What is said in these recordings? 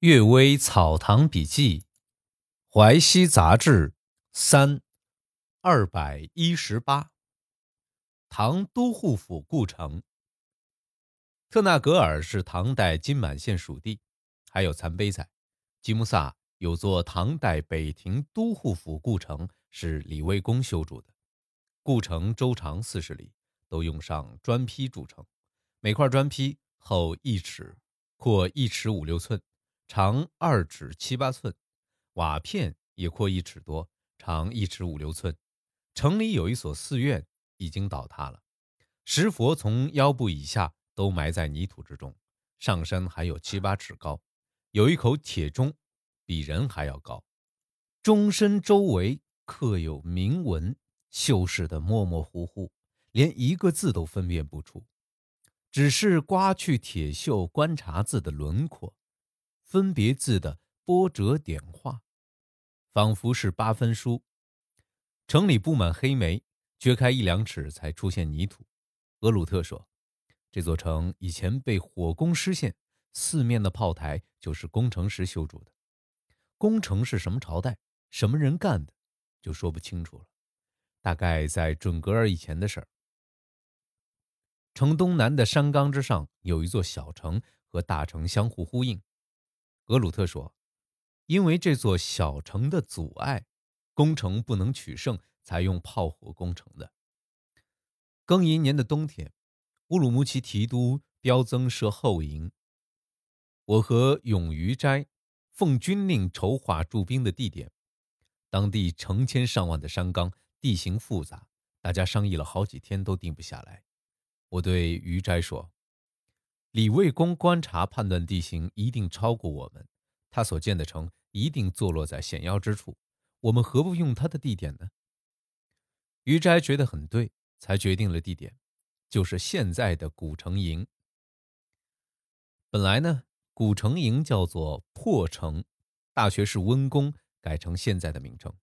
阅微草堂笔记，淮西杂志三二百一十八。唐都护府故城。特纳格尔是唐代金满县属地，还有残碑在。吉木萨有座唐代北庭都护府故城，是李卫公修筑的。故城周长四十里，都用上砖坯筑成，每块砖坯厚一尺，阔一尺五六寸。长二尺七八寸，瓦片也阔一尺多，长一尺五六寸。城里有一所寺院，已经倒塌了，石佛从腰部以下都埋在泥土之中，上身还有七八尺高。有一口铁钟，比人还要高，钟身周围刻有铭文，修饰的模模糊糊，连一个字都分辨不出，只是刮去铁锈，观察字的轮廓。分别字的波折点画，仿佛是八分书。城里布满黑煤，掘开一两尺才出现泥土。俄鲁特说：“这座城以前被火攻失陷，四面的炮台就是工程师修筑的。攻城是什么朝代、什么人干的，就说不清楚了。大概在准格尔以前的事儿。城东南的山冈之上有一座小城，和大城相互呼应。”格鲁特说：“因为这座小城的阻碍，攻城不能取胜，才用炮火攻城的。”庚寅年的冬天，乌鲁木齐提督刁增设后营。我和永于斋奉军令筹划驻兵的地点。当地成千上万的山冈，地形复杂，大家商议了好几天都定不下来。我对于斋说。李卫公观察判断地形一定超过我们，他所建的城一定坐落在险要之处，我们何不用他的地点呢？于斋觉得很对，才决定了地点，就是现在的古城营。本来呢，古城营叫做破城，大学士温公改成现在的名称。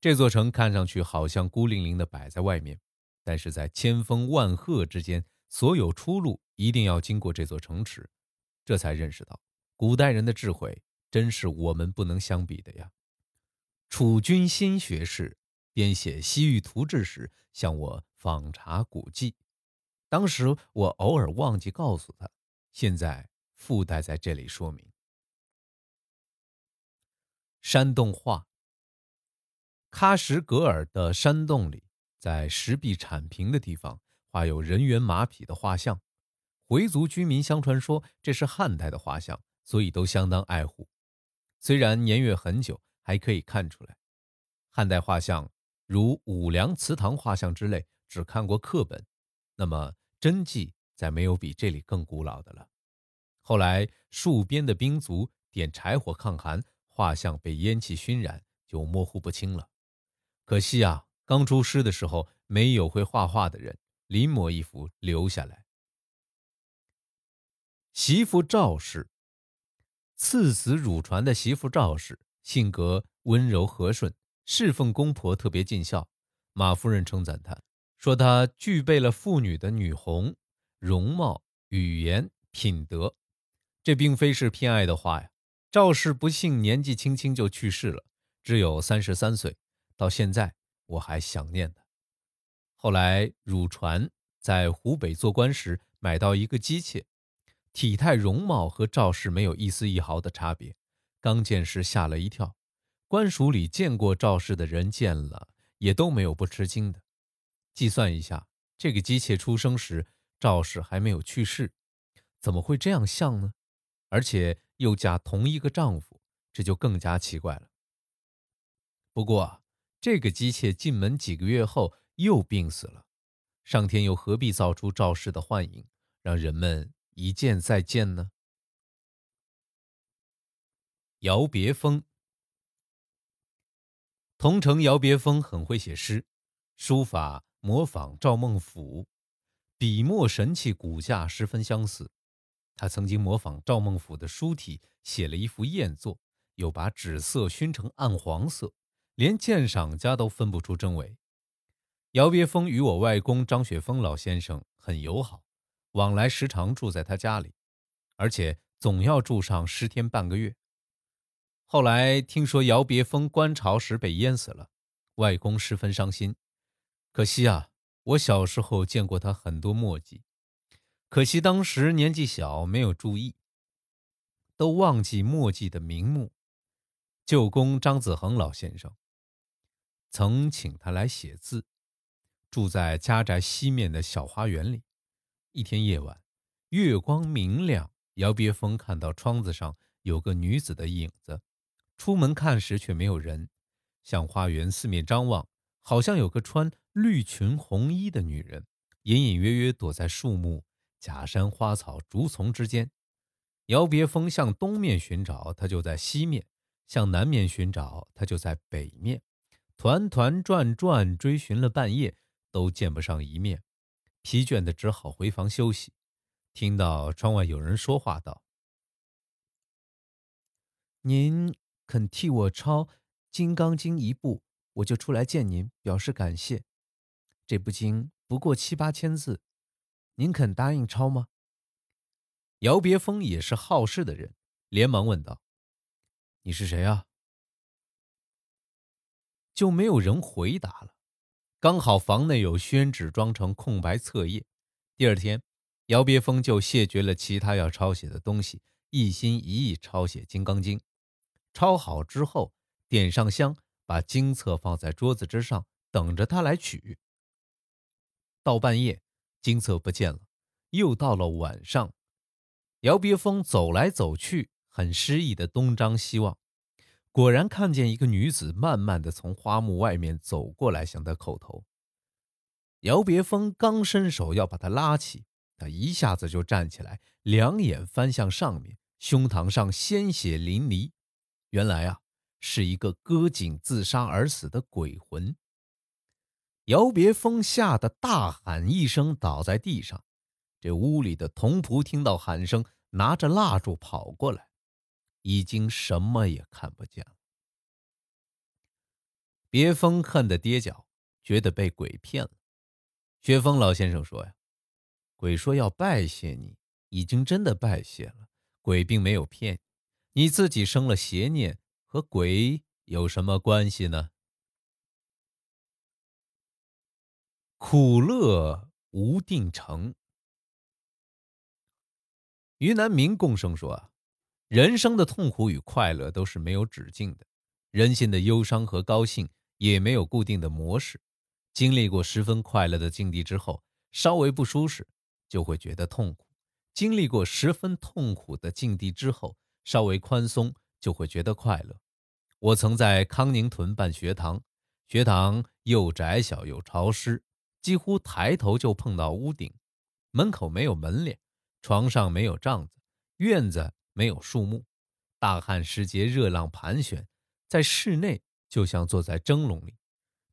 这座城看上去好像孤零零的摆在外面，但是在千峰万壑之间。所有出路一定要经过这座城池，这才认识到古代人的智慧真是我们不能相比的呀。楚军新学士编写《西域图志》时向我访查古迹，当时我偶尔忘记告诉他，现在附带在这里说明。山洞画，喀什噶尔的山洞里，在石壁铲平的地方。画有人猿马匹的画像，回族居民相传说这是汉代的画像，所以都相当爱护。虽然年月很久，还可以看出来，汉代画像如五梁祠堂画像之类，只看过课本。那么真迹再没有比这里更古老的了。后来戍边的兵卒点柴火抗寒，画像被烟气熏染，就模糊不清了。可惜啊，刚出师的时候没有会画画的人。临摹一幅留下来。媳妇赵氏，赐子汝传的媳妇赵氏，性格温柔和顺，侍奉公婆特别尽孝。马夫人称赞她，说她具备了妇女的女红、容貌、语言、品德。这并非是偏爱的话呀。赵氏不幸年纪轻轻就去世了，只有三十三岁。到现在我还想念她。后来，汝传在湖北做官时买到一个姬妾，体态容貌和赵氏没有一丝一毫的差别。刚见时吓了一跳，官署里见过赵氏的人见了也都没有不吃惊的。计算一下，这个姬妾出生时赵氏还没有去世，怎么会这样像呢？而且又嫁同一个丈夫，这就更加奇怪了。不过，这个姬妾进门几个月后。又病死了，上天又何必造出赵氏的幻影，让人们一见再见呢？姚别峰，桐城姚别峰很会写诗，书法模仿赵孟俯，笔墨神气骨架十分相似。他曾经模仿赵孟俯的书体写了一幅艳作，又把纸色熏成暗黄色，连鉴赏家都分不出真伪。姚别峰与我外公张雪峰老先生很友好，往来时常住在他家里，而且总要住上十天半个月。后来听说姚别峰观潮时被淹死了，外公十分伤心。可惜啊，我小时候见过他很多墨迹，可惜当时年纪小，没有注意，都忘记墨迹的名目。舅公张子恒老先生曾请他来写字，住在家宅西面的小花园里。一天夜晚，月光明亮，姚别峰看到窗子上有个女子的影子。出门看时，却没有人。向花园四面张望，好像有个穿绿裙红衣的女人，隐隐约约躲在树木、假山、花草、竹丛之间。姚别峰向东面寻找，她就在西面；向南面寻找，她就在北面。团团转转，追寻了半夜，都见不上一面。疲倦的只好回房休息。听到窗外有人说话道：“您。”肯替我抄《金刚经》一部，我就出来见您，表示感谢。这部经不过七八千字，您肯答应抄吗？姚别峰也是好事的人，连忙问道：“你是谁啊？”就没有人回答了。刚好房内有宣纸装成空白册页。第二天，姚别峰就谢绝了其他要抄写的东西，一心一意抄写《金刚经》。抄好之后，点上香，把经册放在桌子之上，等着他来取。到半夜，经册不见了。又到了晚上，姚别峰走来走去，很失意的东张西望，果然看见一个女子慢慢的从花木外面走过来，向他叩头。姚别峰刚伸手要把她拉起，他一下子就站起来，两眼翻向上面，胸膛上鲜血淋漓。原来啊，是一个割颈自杀而死的鬼魂。姚别峰吓得大喊一声，倒在地上。这屋里的童仆听到喊声，拿着蜡烛跑过来，已经什么也看不见了。别峰恨得跌脚，觉得被鬼骗了。薛峰老先生说呀：“鬼说要拜谢你，已经真的拜谢了。鬼并没有骗。”你你自己生了邪念，和鬼有什么关系呢？苦乐无定成。于南明共生说啊，人生的痛苦与快乐都是没有止境的，人心的忧伤和高兴也没有固定的模式。经历过十分快乐的境地之后，稍微不舒适就会觉得痛苦；经历过十分痛苦的境地之后，稍微宽松就会觉得快乐。我曾在康宁屯办学堂，学堂又窄小又潮湿，几乎抬头就碰到屋顶。门口没有门帘，床上没有帐子，院子没有树木。大旱时节，热浪盘旋，在室内就像坐在蒸笼里，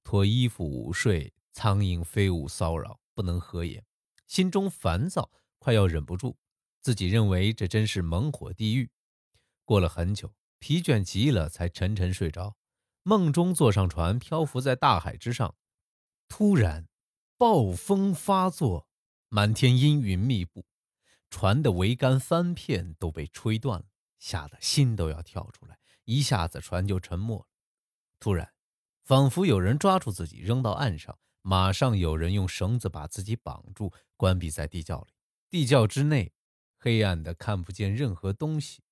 脱衣服午睡，苍蝇飞舞骚扰，不能合眼，心中烦躁，快要忍不住，自己认为这真是猛火地狱。过了很久，疲倦极了，才沉沉睡着。梦中坐上船，漂浮在大海之上。突然，暴风发作，满天阴云密布，船的桅杆翻片都被吹断了，吓得心都要跳出来。一下子，船就沉没了。突然，仿佛有人抓住自己，扔到岸上，马上有人用绳子把自己绑住，关闭在地窖里。地窖之内，黑暗的看不见任何东西。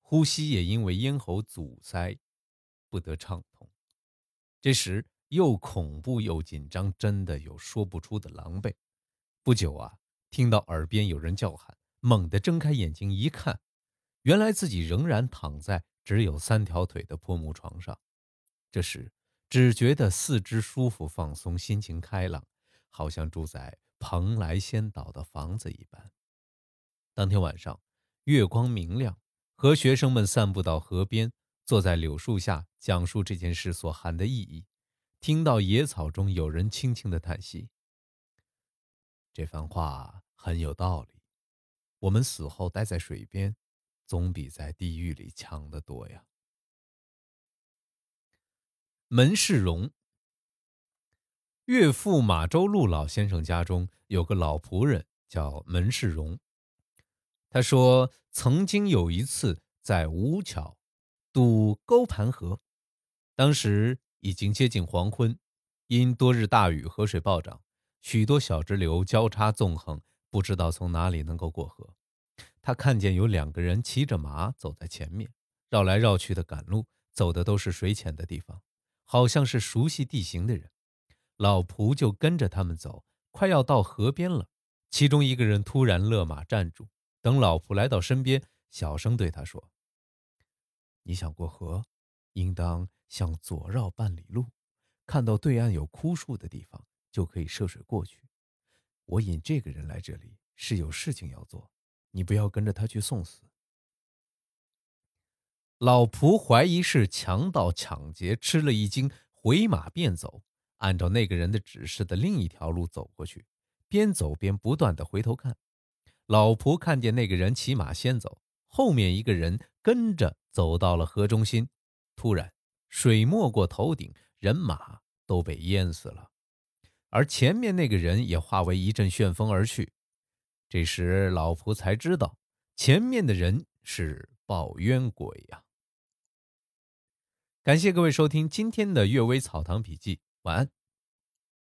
呼吸也因为咽喉阻塞，不得畅通。这时又恐怖又紧张，真的有说不出的狼狈。不久啊，听到耳边有人叫喊，猛地睁开眼睛一看，原来自己仍然躺在只有三条腿的破木床上。这时只觉得四肢舒服放松，心情开朗，好像住在蓬莱仙岛的房子一般。当天晚上，月光明亮。和学生们散步到河边，坐在柳树下讲述这件事所含的意义。听到野草中有人轻轻的叹息。这番话很有道理。我们死后待在水边，总比在地狱里强得多呀。门世荣，岳父马周禄老先生家中有个老仆人叫门世荣。他说，曾经有一次在吴桥渡沟盘河，当时已经接近黄昏，因多日大雨，河水暴涨，许多小支流交叉纵横，不知道从哪里能够过河。他看见有两个人骑着马走在前面，绕来绕去的赶路，走的都是水浅的地方，好像是熟悉地形的人。老仆就跟着他们走，快要到河边了，其中一个人突然勒马站住。等老仆来到身边，小声对他说：“你想过河，应当向左绕半里路，看到对岸有枯树的地方，就可以涉水过去。我引这个人来这里是有事情要做，你不要跟着他去送死。”老仆怀疑是强盗抢劫，吃了一惊，回马便走，按照那个人的指示的另一条路走过去，边走边不断的回头看。老仆看见那个人骑马先走，后面一个人跟着走到了河中心，突然水没过头顶，人马都被淹死了，而前面那个人也化为一阵旋风而去。这时老仆才知道，前面的人是抱冤鬼呀。感谢各位收听今天的《阅微草堂笔记》，晚安。